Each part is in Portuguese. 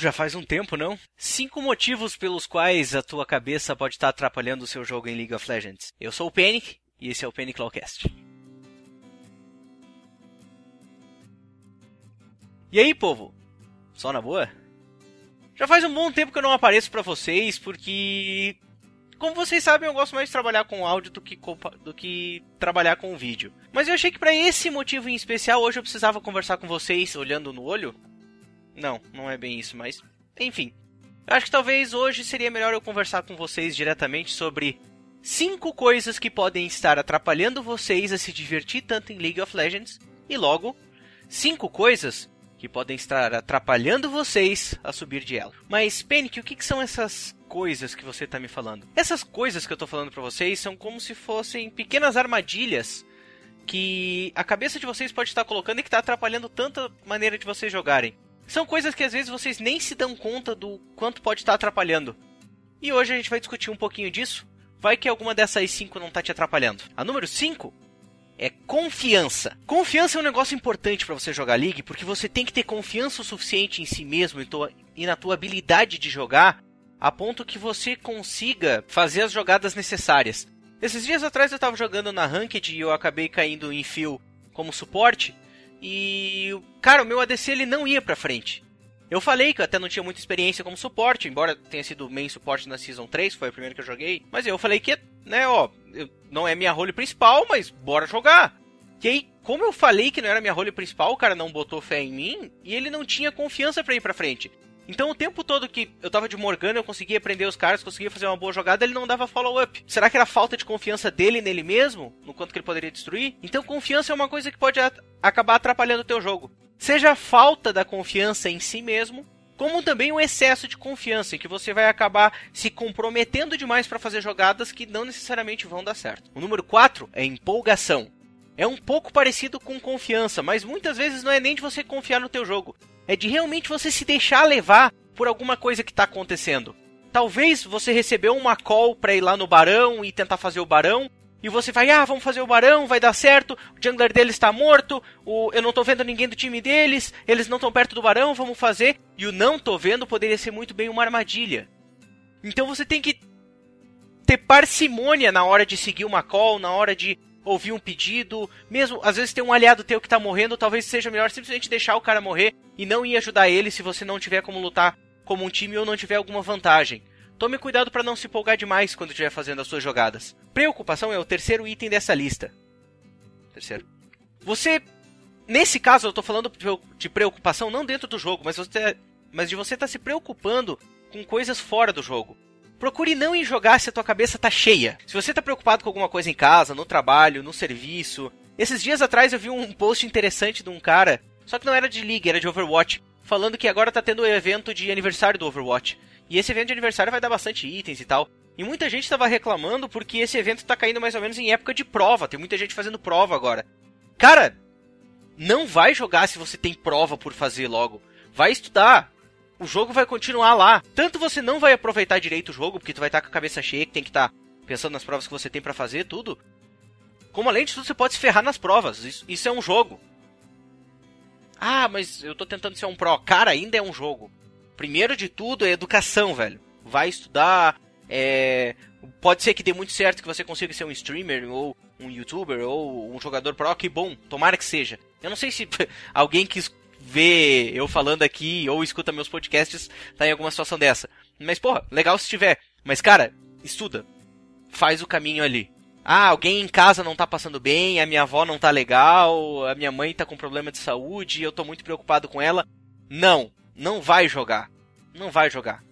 já faz um tempo, não? Cinco motivos pelos quais a tua cabeça pode estar atrapalhando o seu jogo em League of Legends. Eu sou o Panic e esse é o Panic Lawcast. E aí, povo? Só na boa? Já faz um bom tempo que eu não apareço para vocês, porque como vocês sabem, eu gosto mais de trabalhar com áudio do que, do que trabalhar com vídeo. Mas eu achei que para esse motivo em especial, hoje eu precisava conversar com vocês olhando no olho. Não, não é bem isso, mas. Enfim. Eu acho que talvez hoje seria melhor eu conversar com vocês diretamente sobre cinco coisas que podem estar atrapalhando vocês a se divertir tanto em League of Legends. E logo, cinco coisas que podem estar atrapalhando vocês a subir de elo. Mas, Panic, o que, que são essas coisas que você está me falando? Essas coisas que eu estou falando para vocês são como se fossem pequenas armadilhas que a cabeça de vocês pode estar colocando e que está atrapalhando tanta maneira de vocês jogarem. São coisas que às vezes vocês nem se dão conta do quanto pode estar atrapalhando. E hoje a gente vai discutir um pouquinho disso. Vai que alguma dessas cinco não está te atrapalhando. A número 5 é confiança. Confiança é um negócio importante para você jogar League, porque você tem que ter confiança o suficiente em si mesmo e, tua, e na tua habilidade de jogar, a ponto que você consiga fazer as jogadas necessárias. Esses dias atrás eu estava jogando na Ranked e eu acabei caindo em fio como suporte, e cara, o meu ADC ele não ia para frente. Eu falei que eu até não tinha muita experiência como suporte, embora tenha sido main suporte na Season 3, foi a primeira que eu joguei. Mas eu falei que, né, ó, não é minha role principal, mas bora jogar. E aí, como eu falei que não era minha role principal, o cara não botou fé em mim e ele não tinha confiança para ir pra frente. Então o tempo todo que eu tava de Morgana, eu conseguia prender os caras, conseguia fazer uma boa jogada, ele não dava follow-up. Será que era falta de confiança dele nele mesmo? No quanto que ele poderia destruir? Então confiança é uma coisa que pode acabar atrapalhando o teu jogo. Seja a falta da confiança em si mesmo, como também o excesso de confiança, em que você vai acabar se comprometendo demais para fazer jogadas que não necessariamente vão dar certo. O número 4 é empolgação. É um pouco parecido com confiança, mas muitas vezes não é nem de você confiar no teu jogo, é de realmente você se deixar levar por alguma coisa que está acontecendo. Talvez você recebeu uma call para ir lá no barão e tentar fazer o barão, e você vai, ah, vamos fazer o barão, vai dar certo, o jungler deles está morto, o, eu não tô vendo ninguém do time deles, eles não estão perto do barão, vamos fazer. E o não tô vendo poderia ser muito bem uma armadilha. Então você tem que ter parcimônia na hora de seguir uma call, na hora de ouvir um pedido, mesmo às vezes tem um aliado teu que tá morrendo, talvez seja melhor simplesmente deixar o cara morrer e não ir ajudar ele se você não tiver como lutar como um time ou não tiver alguma vantagem. Tome cuidado para não se empolgar demais quando estiver fazendo as suas jogadas. Preocupação é o terceiro item dessa lista. Terceiro. Você, nesse caso, eu estou falando de preocupação não dentro do jogo, mas, você, mas de você estar tá se preocupando com coisas fora do jogo. Procure não ir jogar se a tua cabeça tá cheia. Se você tá preocupado com alguma coisa em casa, no trabalho, no serviço. Esses dias atrás eu vi um post interessante de um cara, só que não era de League, era de Overwatch, falando que agora tá tendo o um evento de aniversário do Overwatch. E esse evento de aniversário vai dar bastante itens e tal. E muita gente estava reclamando porque esse evento está caindo mais ou menos em época de prova. Tem muita gente fazendo prova agora. Cara, não vai jogar se você tem prova por fazer logo. Vai estudar. O jogo vai continuar lá. Tanto você não vai aproveitar direito o jogo, porque tu vai estar tá com a cabeça cheia, que tem que estar tá pensando nas provas que você tem para fazer, tudo. Como além de tudo, você pode se ferrar nas provas. Isso, isso é um jogo. Ah, mas eu tô tentando ser um pro. Cara, ainda é um jogo. Primeiro de tudo é educação, velho. Vai estudar. É... Pode ser que dê muito certo que você consiga ser um streamer ou um youtuber ou um jogador pro, que bom, tomara que seja. Eu não sei se alguém que vê eu falando aqui ou escuta meus podcasts tá em alguma situação dessa. Mas, porra, legal se tiver. Mas, cara, estuda. Faz o caminho ali. Ah, alguém em casa não tá passando bem, a minha avó não tá legal, a minha mãe tá com problema de saúde, eu tô muito preocupado com ela. Não não vai jogar. Não vai jogar.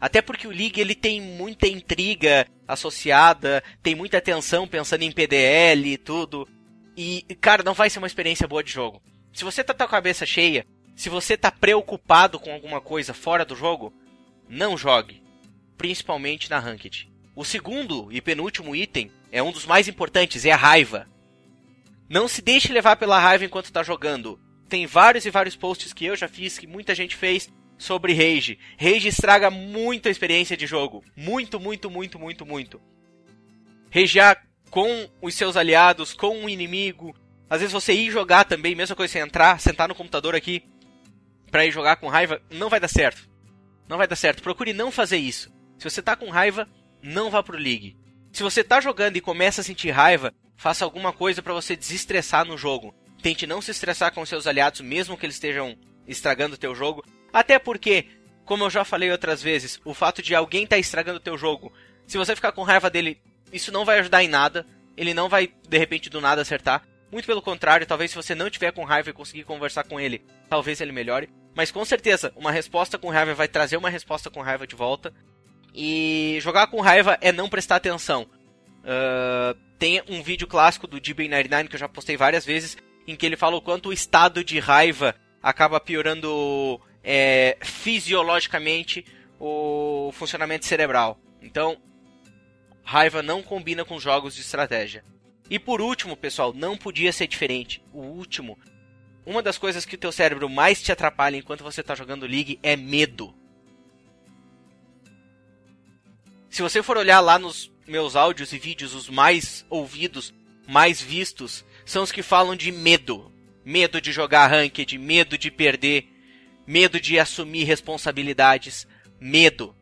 Até porque o League ele tem muita intriga associada, tem muita atenção pensando em PDL e tudo. E, cara, não vai ser uma experiência boa de jogo. Se você tá com a cabeça cheia, se você tá preocupado com alguma coisa fora do jogo, não jogue. Principalmente na Ranked. O segundo e penúltimo item é um dos mais importantes, é a raiva. Não se deixe levar pela raiva enquanto está jogando tem vários e vários posts que eu já fiz, que muita gente fez sobre Rage. Rage estraga muito a experiência de jogo. Muito, muito, muito, muito, muito. Ragear com os seus aliados, com o inimigo. Às vezes você ir jogar também, mesma coisa você entrar, sentar no computador aqui pra ir jogar com raiva, não vai dar certo. Não vai dar certo. Procure não fazer isso. Se você tá com raiva, não vá pro League. Se você tá jogando e começa a sentir raiva, faça alguma coisa para você desestressar no jogo. Tente não se estressar com seus aliados, mesmo que eles estejam estragando o teu jogo. Até porque, como eu já falei outras vezes, o fato de alguém estar tá estragando o teu jogo, se você ficar com raiva dele, isso não vai ajudar em nada. Ele não vai, de repente, do nada acertar. Muito pelo contrário, talvez se você não tiver com raiva e conseguir conversar com ele, talvez ele melhore. Mas com certeza, uma resposta com raiva vai trazer uma resposta com raiva de volta. E jogar com raiva é não prestar atenção. Uh, tem um vídeo clássico do DB99 que eu já postei várias vezes, em que ele fala o quanto o estado de raiva acaba piorando é, fisiologicamente o funcionamento cerebral. Então, raiva não combina com jogos de estratégia. E por último, pessoal, não podia ser diferente. O último, uma das coisas que o teu cérebro mais te atrapalha enquanto você está jogando League é medo. Se você for olhar lá nos meus áudios e vídeos, os mais ouvidos, mais vistos, são os que falam de medo. Medo de jogar ranked, medo de perder, medo de assumir responsabilidades, medo.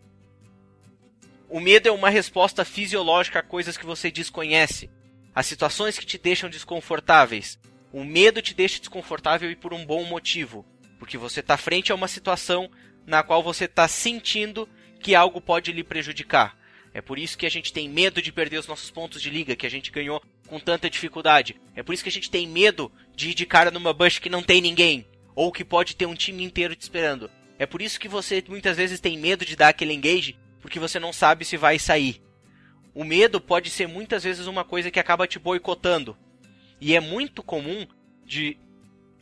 O medo é uma resposta fisiológica a coisas que você desconhece, a situações que te deixam desconfortáveis. O medo te deixa desconfortável e por um bom motivo, porque você está frente a uma situação na qual você está sentindo que algo pode lhe prejudicar. É por isso que a gente tem medo de perder os nossos pontos de liga que a gente ganhou com tanta dificuldade. É por isso que a gente tem medo de ir de cara numa bush que não tem ninguém, ou que pode ter um time inteiro te esperando. É por isso que você muitas vezes tem medo de dar aquele engage, porque você não sabe se vai sair. O medo pode ser muitas vezes uma coisa que acaba te boicotando. E é muito comum de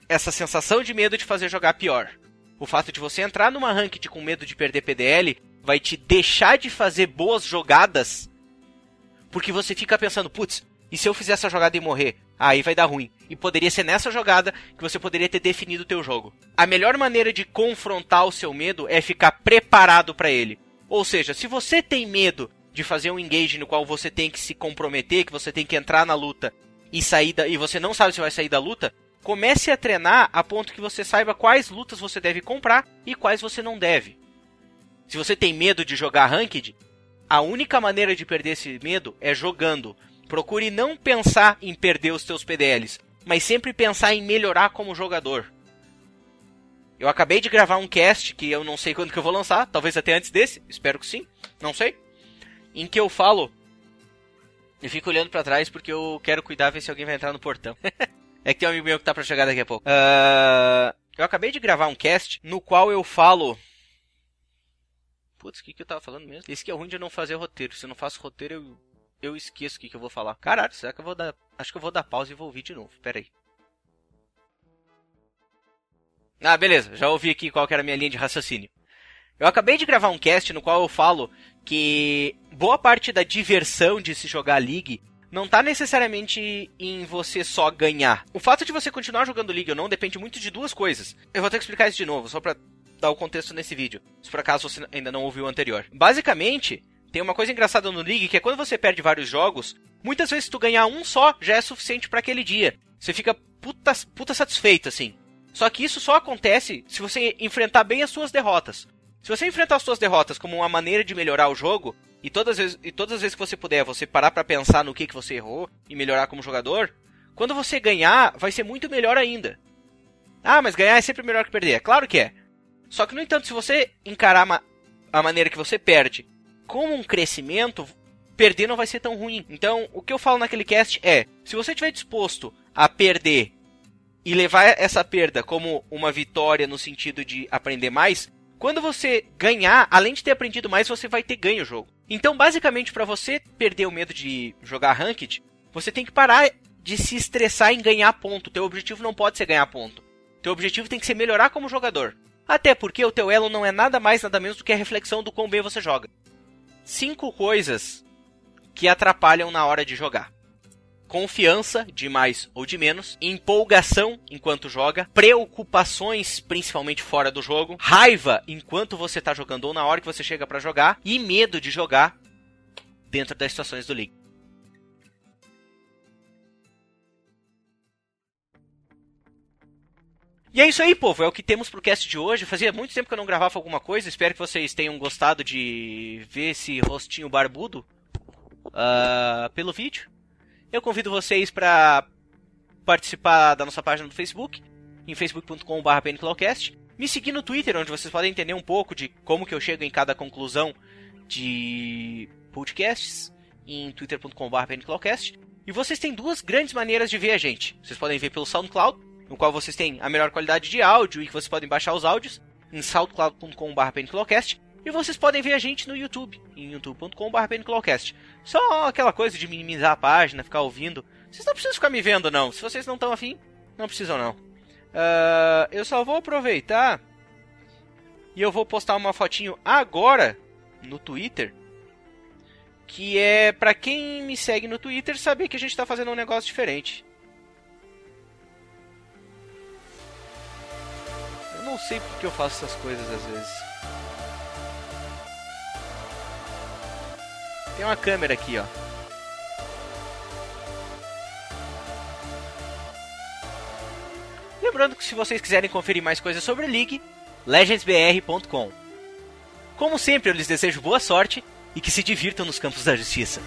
essa sensação de medo de fazer jogar pior. O fato de você entrar numa ranked com medo de perder PDL vai te deixar de fazer boas jogadas porque você fica pensando, putz, e se eu fizer essa jogada e morrer? Aí vai dar ruim. E poderia ser nessa jogada que você poderia ter definido o teu jogo. A melhor maneira de confrontar o seu medo é ficar preparado para ele. Ou seja, se você tem medo de fazer um engage no qual você tem que se comprometer, que você tem que entrar na luta e sair da, e você não sabe se vai sair da luta, comece a treinar a ponto que você saiba quais lutas você deve comprar e quais você não deve. Se você tem medo de jogar ranked, a única maneira de perder esse medo é jogando. Procure não pensar em perder os teus PDLs, mas sempre pensar em melhorar como jogador. Eu acabei de gravar um cast que eu não sei quando que eu vou lançar, talvez até antes desse, espero que sim, não sei. Em que eu falo, eu fico olhando para trás porque eu quero cuidar ver se alguém vai entrar no portão. é que tem um amigo meu que tá para chegar daqui a pouco. Uh, eu acabei de gravar um cast no qual eu falo Putz, o que, que eu tava falando mesmo? Esse que é ruim de eu não fazer roteiro. Se eu não faço roteiro, eu, eu esqueço o que, que eu vou falar. Caralho, será que eu vou dar. Acho que eu vou dar pausa e vou ouvir de novo. Pera aí. Ah, beleza. Já ouvi aqui qual era a minha linha de raciocínio. Eu acabei de gravar um cast no qual eu falo que boa parte da diversão de se jogar League não está necessariamente em você só ganhar. O fato de você continuar jogando League ou não depende muito de duas coisas. Eu vou ter que explicar isso de novo, só pra dar o contexto nesse vídeo, se por acaso você ainda não ouviu o anterior. Basicamente, tem uma coisa engraçada no League que é quando você perde vários jogos, muitas vezes tu ganhar um só já é suficiente para aquele dia. Você fica puta, puta satisfeito, assim. Só que isso só acontece se você enfrentar bem as suas derrotas. Se você enfrentar as suas derrotas como uma maneira de melhorar o jogo, e todas as vezes, e todas as vezes que você puder, você parar para pensar no que, que você errou e melhorar como jogador, quando você ganhar, vai ser muito melhor ainda. Ah, mas ganhar é sempre melhor que perder. É claro que é. Só que, no entanto, se você encarar a maneira que você perde como um crescimento, perder não vai ser tão ruim. Então, o que eu falo naquele cast é: se você estiver disposto a perder e levar essa perda como uma vitória no sentido de aprender mais, quando você ganhar, além de ter aprendido mais, você vai ter ganho o jogo. Então, basicamente, para você perder o medo de jogar ranked, você tem que parar de se estressar em ganhar ponto. Teu objetivo não pode ser ganhar ponto. Teu objetivo tem que ser melhorar como jogador. Até porque o teu elo não é nada mais nada menos do que a reflexão do quão bem você joga. Cinco coisas que atrapalham na hora de jogar. Confiança, de mais ou de menos, empolgação enquanto joga, preocupações, principalmente fora do jogo, raiva enquanto você está jogando ou na hora que você chega para jogar e medo de jogar dentro das situações do League. E é isso aí, povo. É o que temos pro cast de hoje. Fazia muito tempo que eu não gravava alguma coisa. Espero que vocês tenham gostado de ver esse rostinho barbudo uh, pelo vídeo. Eu convido vocês para participar da nossa página no Facebook, em facebook.com.br pnclawcast. Me seguir no Twitter, onde vocês podem entender um pouco de como que eu chego em cada conclusão de podcasts, em twitter.com.br pnclawcast. E vocês têm duas grandes maneiras de ver a gente. Vocês podem ver pelo SoundCloud, no qual vocês têm a melhor qualidade de áudio e que vocês podem baixar os áudios em soundcloud.com.br pnclawcast. E vocês podem ver a gente no YouTube, em youtube.com.br. Só aquela coisa de minimizar a página, ficar ouvindo. Vocês não precisam ficar me vendo, não. Se vocês não estão afim, não precisam, não. Uh, eu só vou aproveitar e eu vou postar uma fotinho agora no Twitter que é para quem me segue no Twitter saber que a gente está fazendo um negócio diferente. Eu não sei porque eu faço essas coisas às vezes. Tem uma câmera aqui, ó. Lembrando que se vocês quiserem conferir mais coisas sobre a League, legendsbr.com. Como sempre, eu lhes desejo boa sorte e que se divirtam nos campos da justiça.